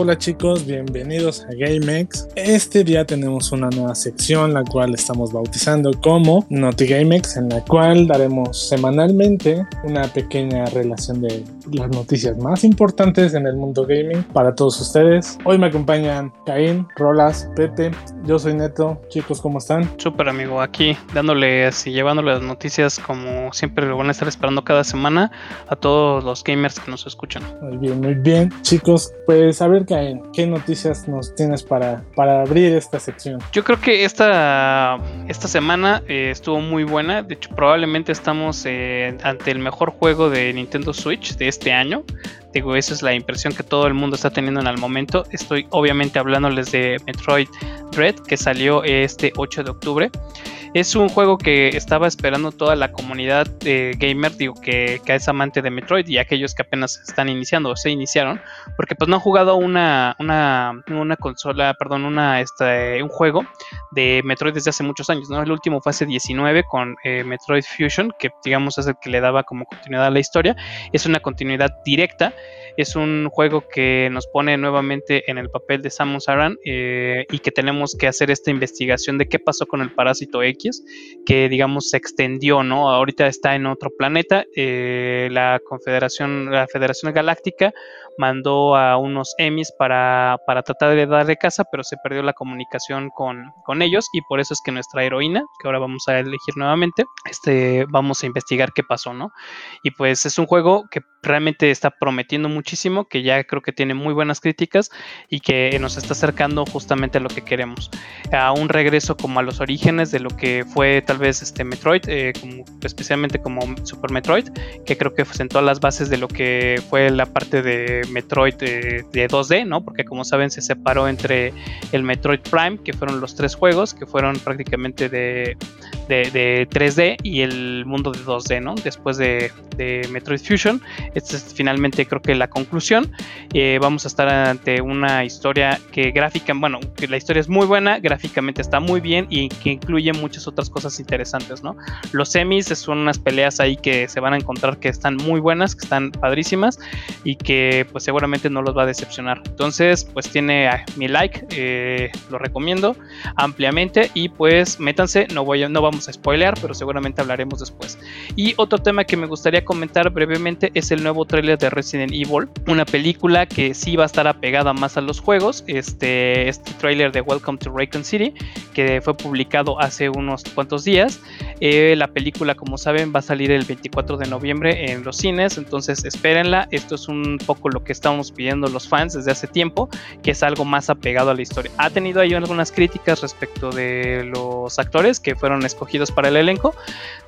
Hola chicos, bienvenidos a GameX. Este día tenemos una nueva sección, la cual estamos bautizando como Noti GameX, en la cual daremos semanalmente una pequeña relación de las noticias más importantes en el mundo gaming para todos ustedes. Hoy me acompañan Caín, Rolas, Pepe, yo soy Neto. Chicos, ¿cómo están? Súper amigo, aquí dándoles y llevándole las noticias como siempre lo van a estar esperando cada semana a todos los gamers que nos escuchan. Muy bien, muy bien. Chicos, pues a ver, ¿qué noticias nos tienes para, para abrir esta sección? Yo creo que esta, esta semana eh, estuvo muy buena. De hecho, probablemente estamos eh, ante el mejor juego de Nintendo Switch de este año. Digo, esa es la impresión que todo el mundo está teniendo en el momento. Estoy obviamente hablándoles de Metroid Dread, que salió este 8 de octubre. Es un juego que estaba esperando toda la comunidad de gamer, digo, que, que, es amante de Metroid y aquellos que apenas están iniciando o se iniciaron, porque pues no han jugado una, una, una consola, perdón, una, este, un juego de Metroid desde hace muchos años, ¿no? El último fue hace 19 con eh, Metroid Fusion, que digamos es el que le daba como continuidad a la historia. Es una continuidad directa es un juego que nos pone nuevamente en el papel de Samus Aran eh, y que tenemos que hacer esta investigación de qué pasó con el parásito X, que digamos se extendió, ¿no? Ahorita está en otro planeta. Eh, la Confederación, la Federación Galáctica mandó a unos emis para, para tratar de darle casa, pero se perdió la comunicación con, con, ellos y por eso es que nuestra heroína, que ahora vamos a elegir nuevamente, este, vamos a investigar qué pasó, ¿no? Y pues es un juego que realmente está prometiendo muchísimo, que ya creo que tiene muy buenas críticas y que nos está acercando justamente a lo que queremos, a un regreso como a los orígenes de lo que fue tal vez este Metroid, eh, como, especialmente como Super Metroid, que creo que sentó las bases de lo que fue la parte de Metroid de, 2D, ¿no? Porque como saben se separó entre el Metroid Prime, que fueron los tres juegos, que fueron prácticamente de, de 3D y el mundo de 2D, ¿no? Después de, Metroid Fusion. Esta es finalmente creo que la conclusión. Eh, vamos a estar ante una historia que gráfica, bueno, que la historia es muy buena, gráficamente está muy bien y que incluye muchas otras cosas interesantes, ¿no? Los semis son unas peleas ahí que se van a encontrar que están muy buenas, que están padrísimas y que pues seguramente no los va a decepcionar. Entonces, pues tiene ah, mi like, eh, lo recomiendo ampliamente y pues métanse, no, voy no vamos a spoilear, pero seguramente hablaremos después. Y otro tema que me gustaría comentar brevemente es el nuevo tráiler de Resident Evil, una película que sí va a estar apegada más a los juegos. Este, este tráiler de Welcome to Raycon City, que fue publicado hace unos cuantos días. Eh, la película, como saben, va a salir el 24 de noviembre en los cines, entonces espérenla. Esto es un poco lo que estamos pidiendo los fans desde hace tiempo, que es algo más apegado a la historia. Ha tenido ahí algunas críticas respecto de los actores que fueron escogidos para el elenco.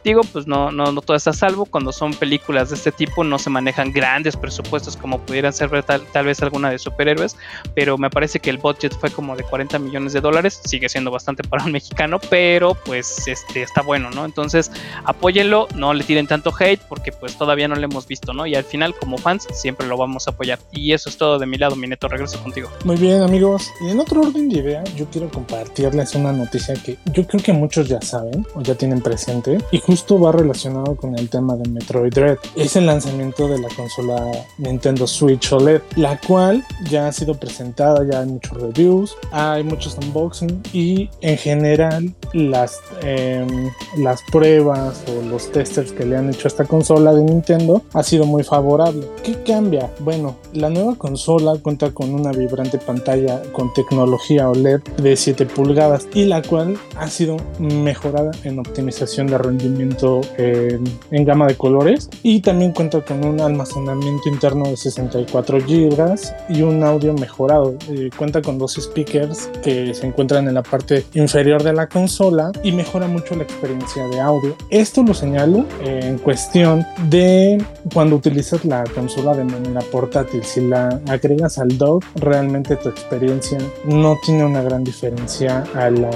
Digo, pues no, no, no todo está salvo. Cuando son películas de este tipo no se manejan grandes presupuestos como pudieran ser tal, tal vez alguna de superhéroes, pero me parece que el budget fue como de 40 millones de dólares. Sigue siendo bastante para un mexicano, pero pues este está bueno, ¿no? Entonces apóyenlo, no le tiren tanto hate porque pues todavía no lo hemos visto, ¿no? Y al final como fans siempre lo vamos a apoyar. Y eso es todo de mi lado, mi neto, regreso contigo. Muy bien amigos, y en otro orden de idea, yo quiero compartirles una noticia que yo creo que muchos ya saben o ya tienen presente y justo va relacionado con el tema de Metroid Dread. Es el lanzamiento de la consola Nintendo Switch OLED, la cual ya ha sido presentada, ya hay muchos reviews, hay muchos unboxing y en general las, em, las pruebas o los testers que le han hecho a esta consola de Nintendo ha sido muy favorable. ¿Qué cambia? Bueno, la nueva consola cuenta con una vibrante pantalla con tecnología OLED de 7 pulgadas y la cual ha sido mejorada en optimización de rendimiento en gama de colores y también cuenta con un almacenamiento interno de 64 GB y un audio mejorado. Eh, cuenta con dos speakers que se encuentran en la parte inferior de la consola y mejora mucho la experiencia de audio. Esto lo señalo en cuestión de cuando utilizas la consola de manera portátil. Si la agregas al dock, realmente tu experiencia no tiene una gran diferencia a la,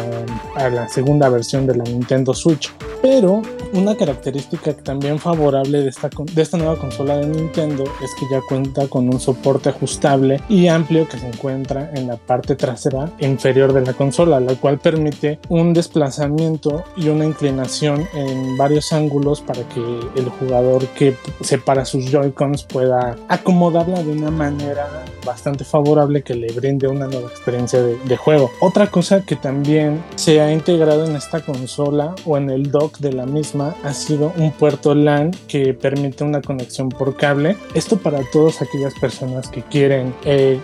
a la segunda versión de la Nintendo Switch. Pero una característica también favorable de esta, de esta nueva consola de Nintendo es que ya cuenta con un soporte ajustable y amplio que se encuentra en la parte trasera inferior de la consola, la cual permite un desplazamiento y una inclinación en varios ángulos para que el jugador que separa sus Joy-Cons pueda acomodarla de una manera bastante favorable que le brinde una nueva experiencia de, de juego. Otra cosa que también se ha integrado en esta consola o en el dock de la misma ha sido un puerto LAN que permite una conexión por cable. Esto para todas aquellas personas que quieren eh,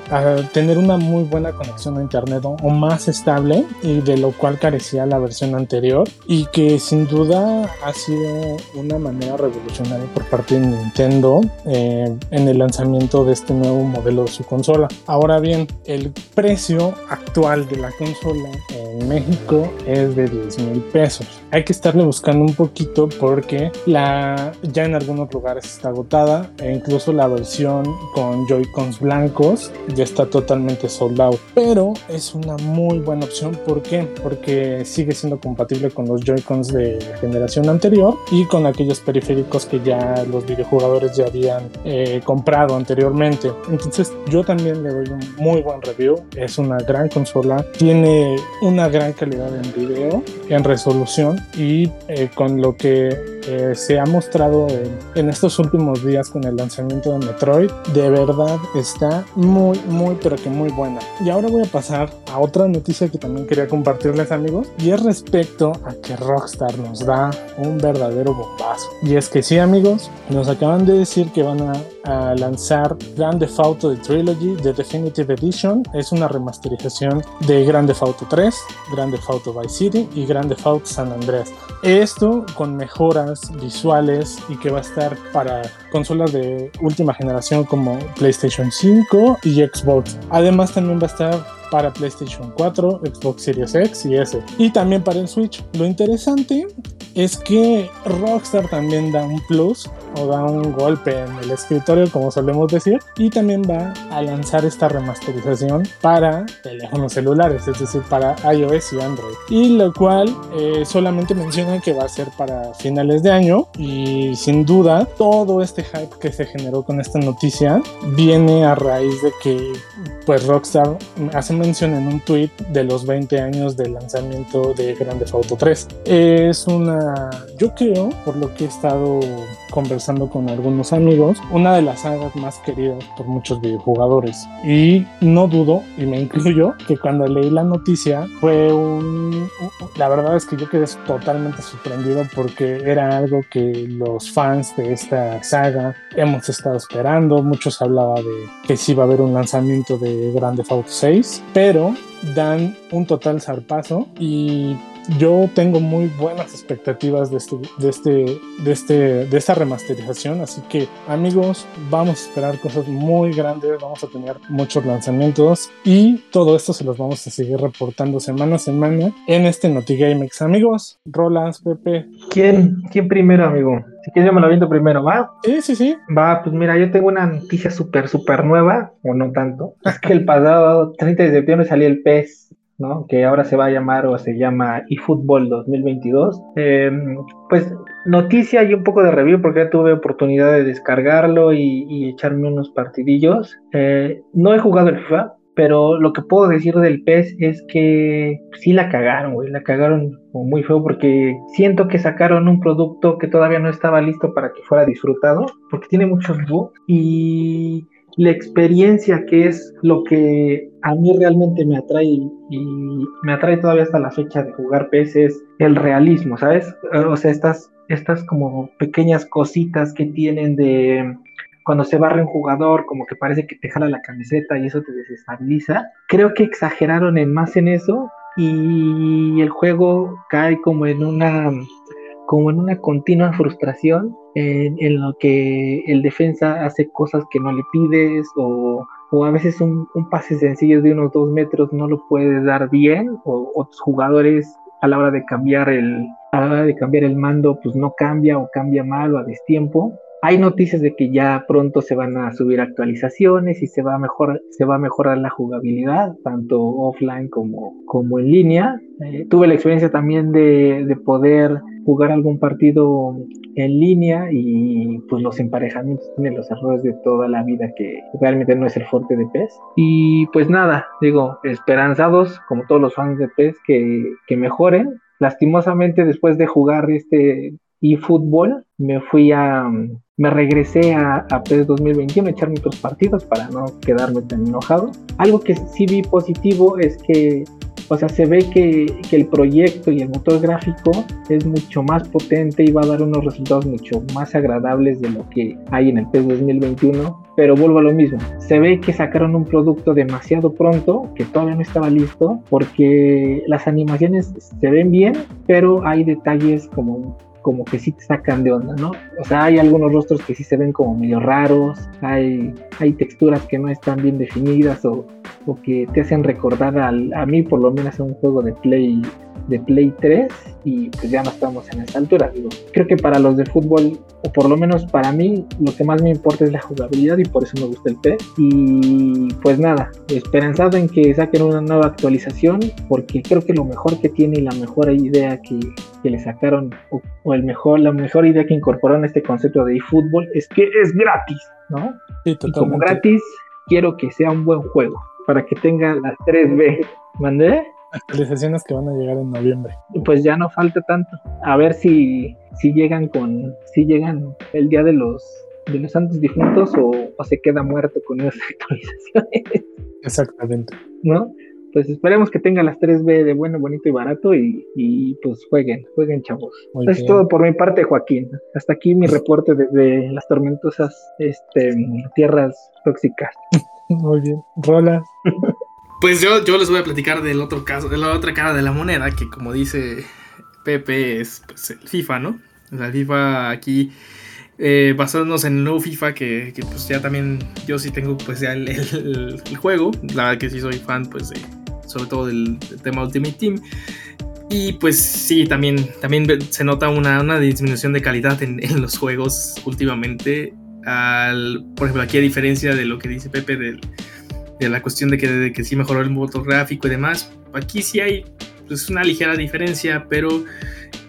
tener una muy buena conexión a internet o, más estable y de lo cual carecía la versión anterior y que sin duda ha sido una manera revolucionaria por parte de Nintendo eh, en el lanzamiento de este nuevo modelo de su consola. Ahora bien, el precio actual de la consola en México es de 10 mil pesos. subscribe. Hay que estarle buscando un poquito porque la ya en algunos lugares está agotada e incluso la versión con Joy-Cons blancos ya está totalmente sold out. Pero es una muy buena opción. ¿Por qué? Porque sigue siendo compatible con los Joy-Cons de la generación anterior y con aquellos periféricos que ya los videojugadores ya habían eh, comprado anteriormente. Entonces yo también le doy un muy buen review. Es una gran consola. Tiene una gran calidad en video, en resolución y eh, con lo que eh, se ha mostrado en, estos últimos días con el lanzamiento de Metroid, de verdad está muy, muy, pero que muy buena. Y ahora voy a pasar a otra noticia que también quería compartirles amigos, y es respecto a que Rockstar nos da un verdadero bombazo. Y es que sí amigos, nos acaban de decir que van a, a lanzar Grand Theft Auto The Trilogy, The Definitive Edition, es una remasterización de Grand Theft Auto 3, Grand Theft Auto Vice City y Grand Theft San Andreas. Esto con mejoras visuales y que va a estar para consolas de última generación como PlayStation 5 y Xbox. Además también va a estar para PlayStation 4, Xbox Series X y S. Y también para el Switch. Lo interesante es que Rockstar también da un plus o da un golpe en el escritorio, como solemos decir, y también va a lanzar esta remasterización para teléfonos celulares, es decir, para iOS y Android. Y lo cual eh, solamente menciona que va a ser para finales de año y sin duda todo este hype que se generó con esta noticia viene a raíz de que pues Rockstar hace mención en un tweet de los 20 años del lanzamiento de Grand Theft Auto 3. Es una, yo creo, por lo que he estado conversando con algunos amigos, una de las sagas más queridas por muchos videojugadores. Y no dudo, y me incluyo, que cuando leí la noticia fue un... La verdad es que yo quedé totalmente sorprendido porque era algo que los fans de esta saga hemos estado esperando. Muchos hablaban de que sí iba a haber un lanzamiento de Grand Theft Auto 6, pero dan un total zarpazo y yo tengo muy buenas expectativas de este, de este, de este, de esta remasterización, así que amigos, vamos a esperar cosas muy grandes, vamos a tener muchos lanzamientos y todo esto se los vamos a seguir reportando semana a semana en este NotiGameX. Amigos, Roland, Pepe. ¿Quién, quién primero, amigo? Si quieres yo me lo viento primero, ¿va? Sí, sí, sí. Va, pues mira, yo tengo una noticia súper, súper nueva, o no tanto. Es que el pasado 30 de septiembre salió el PES que ahora se va a llamar o se llama eFootball 2022. Em, pues noticia y un poco de review porque ya tuve oportunidad de descargarlo y, echarme unos partidillos. Eh, no he jugado el FIFA, pero lo que puedo decir del PES es que sí la cagaron, güey, la cagaron muy feo porque siento que sacaron un producto que todavía no estaba listo para que fuera disfrutado, porque tiene muchos bugs y la experiencia que es lo que a mí realmente me atrae y me atrae todavía hasta la fecha de jugar PS es el realismo, ¿sabes? O sea, estas, estas como pequeñas cositas que tienen de cuando se barre un jugador, como que parece que te jala la camiseta y eso te desestabiliza. Creo que exageraron en más en eso y el juego cae como en una como en una continua frustración en, lo que el defensa hace cosas que no le pides o, a veces un, pase sencillo de unos dos metros no lo puedes dar bien o otros jugadores a la hora de cambiar el a la hora de cambiar el mando pues no cambia o cambia mal o a destiempo hay noticias de que ya pronto se van a subir actualizaciones y se va a mejorar, se va a mejorar la jugabilidad, tanto offline como, como en línea. Eh, tuve la experiencia también de, de poder jugar algún partido en línea y pues los emparejamientos tienen los errores de toda la vida que realmente no es el fuerte de PES. Y pues nada, digo, esperanzados como todos los fans de PES que, mejoren. Lastimosamente después de jugar este eFootball me fui a, me regresé a, a PES 2021 a echarme otros partidos para no quedarme tan enojado. Algo que sí vi positivo es que o sea, se ve que, el proyecto y el motor gráfico es mucho más potente y va a dar unos resultados mucho más agradables de lo que hay en el PES 2021. Pero vuelvo a lo mismo, se ve que sacaron un producto demasiado pronto, que todavía no estaba listo, porque las animaciones se ven bien, pero hay detalles como como que sí te sacan de onda, ¿no? O sea, hay algunos rostros que sí se ven como medio raros, hay, hay texturas que no están bien definidas o, o que te hacen recordar al, a mí por lo menos a un juego de Play de Play 3 y pues ya no estamos en esa altura. Digo, creo que para los de fútbol, o por lo menos para mí, lo que más me importa es la jugabilidad y por eso me gusta el P. Y pues nada, esperanzado en que saquen una nueva actualización, porque creo que lo mejor que tiene y la mejor idea que, que le sacaron, o, el mejor, la mejor idea que incorporaron a este concepto de eFootball es que es gratis, ¿no? y como gratis, quiero que sea un buen juego, para que tenga las 3B. ¿Mandé? Actualizaciones que van a llegar en noviembre. Pues ya no falta tanto. A ver si, si llegan con, si llegan el día de los de los santos difuntos o, se queda muerto con esas actualizaciones. Exactamente. ¿No? Pues esperemos que tenga las 3B de bueno, bonito y barato y, y pues jueguen, jueguen chavos. es todo por mi parte, Joaquín. Hasta aquí mi reporte desde las tormentosas este, tierras tóxicas. Muy bien. Rola. Pues yo, yo les voy a platicar del otro caso, de la otra cara de la moneda, que como dice Pepe es pues, el FIFA, ¿no? O sea, el FIFA aquí, eh, basándonos en el nuevo FIFA, que, pues ya también yo sí tengo pues ya el, juego, la verdad que sí soy fan pues sobre todo del, tema Ultimate Team. Y pues sí, también, también se nota una, una disminución de calidad en, en, los juegos últimamente. Al, por ejemplo, aquí a diferencia de lo que dice Pepe de la cuestión de que, de que sí mejoró el motor gráfico y demás. Aquí sí hay pues, una ligera diferencia, pero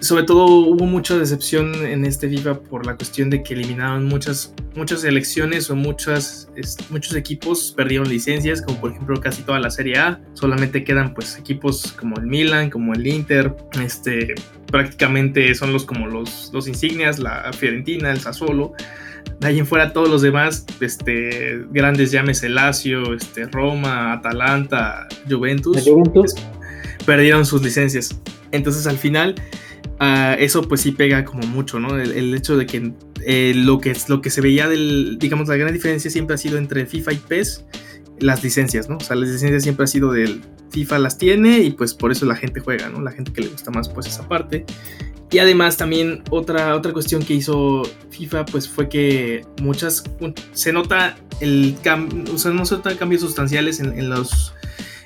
sobre todo hubo mucha decepción en este FIFA por la cuestión de que eliminaron muchas, muchas elecciones o muchas, muchos equipos perdieron licencias, como por ejemplo casi toda la Serie A. Solamente quedan pues equipos como el Milan, como el Inter, este, prácticamente son los como los, los insignias, la Fiorentina, el Sassuolo de ahí en fuera todos los demás, este, grandes llames Lazio, este, Roma, Atalanta, Juventus, Juventus? perdieron sus licencias. Entonces al final uh, eso pues sí pega como mucho, ¿no? El, hecho de que eh, lo, que lo que se veía del, digamos, la gran diferencia siempre ha sido entre FIFA y PES, las licencias, ¿no? O sea, las licencias siempre ha sido del FIFA las tiene y pues por eso la gente juega, ¿no? La gente que le gusta más pues esa parte. Y además también otra, otra cuestión que hizo FIFA pues fue que muchas se nota el cambio, o sea, no se notan cambios sustanciales en, los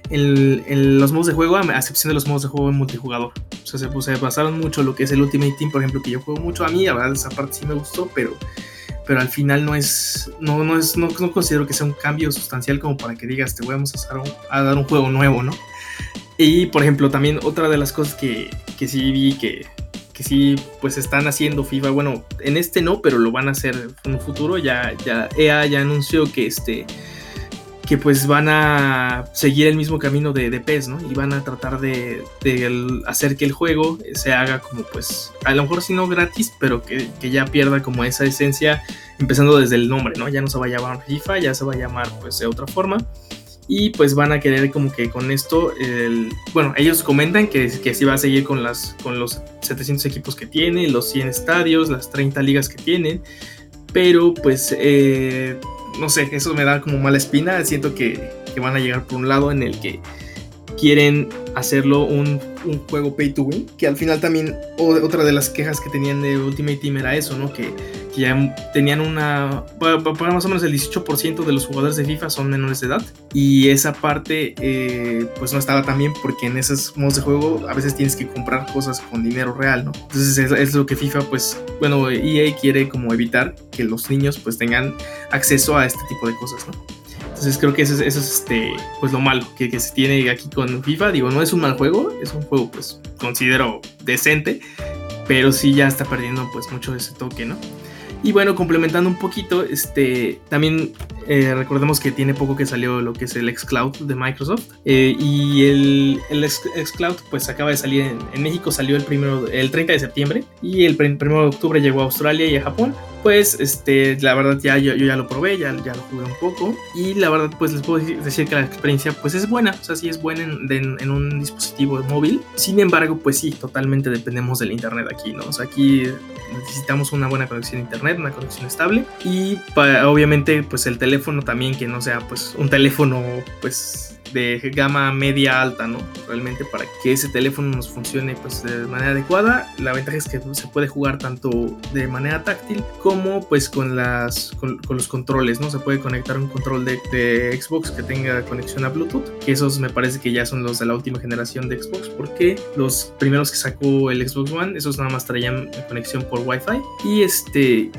en, los modos de juego, a excepción de los modos de juego en multijugador. O sea, se, se, basaron mucho lo que es el Ultimate Team, por ejemplo, que yo juego mucho a mí, la verdad esa parte sí me gustó, pero, pero al final no es, no, no es, no, considero que sea un cambio sustancial como para que digas, te vamos a, a dar un juego nuevo, ¿no? Y por ejemplo, también otra de las cosas que, que sí vi que, que sí pues están haciendo FIFA. Bueno, en este no, pero lo van a hacer en un futuro. Ya, ya EA ya anunció que este que pues van a seguir el mismo camino de, de PES, ¿no? Y van a tratar de, hacer que el juego se haga como pues, a lo mejor si no gratis, pero que, que, ya pierda como esa esencia, empezando desde el nombre, ¿no? Ya no se va a llamar FIFA, ya se va a llamar pues de otra forma y pues van a querer como que con esto, bueno, ellos comentan que, que así va a seguir con, las, con los 700 equipos que tiene, los 100 estadios, las 30 ligas que tienen, pero pues eh, no sé, eso me da como mala espina, siento que, que, van a llegar por un lado en el que quieren hacerlo un, un, juego pay to win, que al final también otra de las quejas que tenían de Ultimate Team era eso, ¿no? Que que ya tenían una... Para, más o menos el 18% de los jugadores de FIFA son menores de edad. Y esa parte eh, pues no estaba tan bien porque en esos modos de juego a veces tienes que comprar cosas con dinero real, ¿no? Entonces es, lo que FIFA pues, bueno, EA quiere como evitar que los niños pues tengan acceso a este tipo de cosas, ¿no? Entonces creo que eso, es este, pues lo malo que, que, se tiene aquí con FIFA. Digo, no es un mal juego, es un juego pues considero decente, pero sí ya está perdiendo pues mucho de ese toque, ¿no? Y bueno, complementando un poquito, este, también eh, recordemos que tiene poco que salió lo que es el xCloud de Microsoft. Eh, y el, el xCloud pues acaba de salir en, México, salió el, primero, el 30 de septiembre y el 1 de octubre llegó a Australia y a Japón. Pues este, la verdad ya yo, ya lo probé, ya, ya lo jugué un poco y la verdad pues les puedo decir, que la experiencia pues es buena, o sea sí es buena en, un dispositivo móvil. Sin embargo pues sí, totalmente dependemos del internet aquí, ¿no? O sea aquí necesitamos una buena conexión a internet, una conexión estable y obviamente pues el teléfono también que no sea pues un teléfono pues de gama media alta, ¿no? Realmente para que ese teléfono nos funcione pues de manera adecuada. La ventaja es que se puede jugar tanto de manera táctil como pues con las con, los controles, ¿no? Se puede conectar un control de, Xbox que tenga conexión a Bluetooth, que esos me parece que ya son los de la última generación de Xbox, porque los primeros que sacó el Xbox One, esos nada más traían conexión por Wi-Fi y este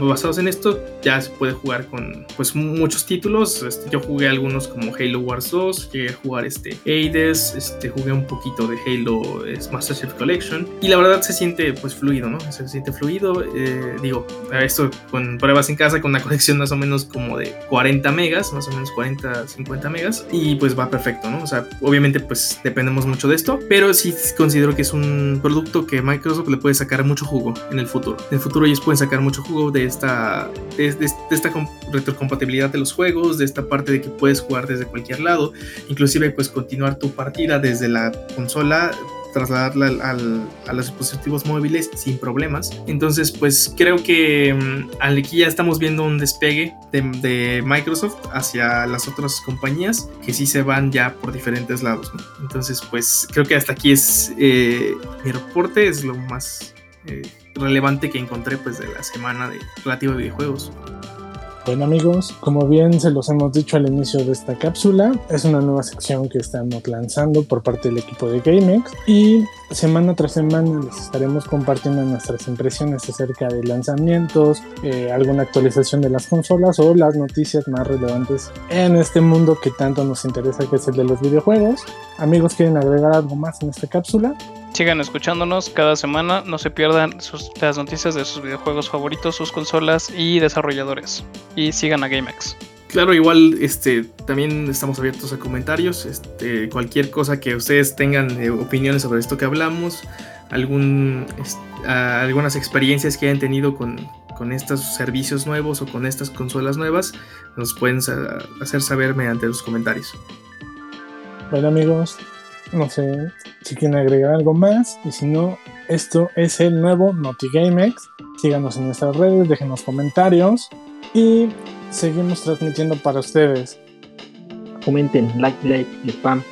basados en esto ya se puede jugar con pues muchos títulos. Este, yo jugué algunos como Halo Wars 2 llegué a jugar este Hades, este, jugué un poquito de Halo Master Chief Collection y la verdad se siente pues fluido, ¿no? Se siente fluido, eh, digo, esto con pruebas en casa con una conexión más o menos como de 40 megas, más o menos 40, 50 megas y pues va perfecto, ¿no? O sea, obviamente pues dependemos mucho de esto, pero sí considero que es un producto que Microsoft le puede sacar mucho jugo en el futuro. En el futuro ellos pueden sacar mucho jugo de esta, de, de esta retrocompatibilidad de los juegos, de esta parte de que puedes jugar desde cualquier lado inclusive pues continuar tu partida desde la consola trasladarla a los dispositivos móviles sin problemas. Entonces, pues creo que mm, aquí ya estamos viendo un despegue de, Microsoft hacia las otras compañías que sí se van ya por diferentes lados. Entonces, pues creo que hasta aquí es eh, mi reporte, es lo más eh, relevante que encontré pues de la semana de relativo a videojuegos. Bueno amigos, como bien se los hemos dicho al inicio de esta cápsula, es una nueva sección que estamos lanzando por parte del equipo de GameX y semana tras semana les estaremos compartiendo nuestras impresiones acerca de lanzamientos, eh, alguna actualización de las consolas o las noticias más relevantes en este mundo que tanto nos interesa que es el de los videojuegos. Amigos, ¿quieren agregar algo más en esta cápsula? Sigan escuchándonos cada semana, no se pierdan las noticias de sus videojuegos favoritos, sus consolas y desarrolladores. Y sigan a GameX. Claro, igual este, también estamos abiertos a comentarios. Este, cualquier cosa que ustedes tengan eh, opiniones sobre esto que hablamos, algún, algunas experiencias que hayan tenido con, con estos servicios nuevos o con estas consolas nuevas, nos pueden hacer saber mediante los comentarios. Bueno amigos, no sé si quieren agregar algo más. Y si no, esto es el nuevo NotiGameX. Síganos en nuestras redes, déjenos comentarios. Y seguimos transmitiendo para ustedes. Comenten, like, like, spam.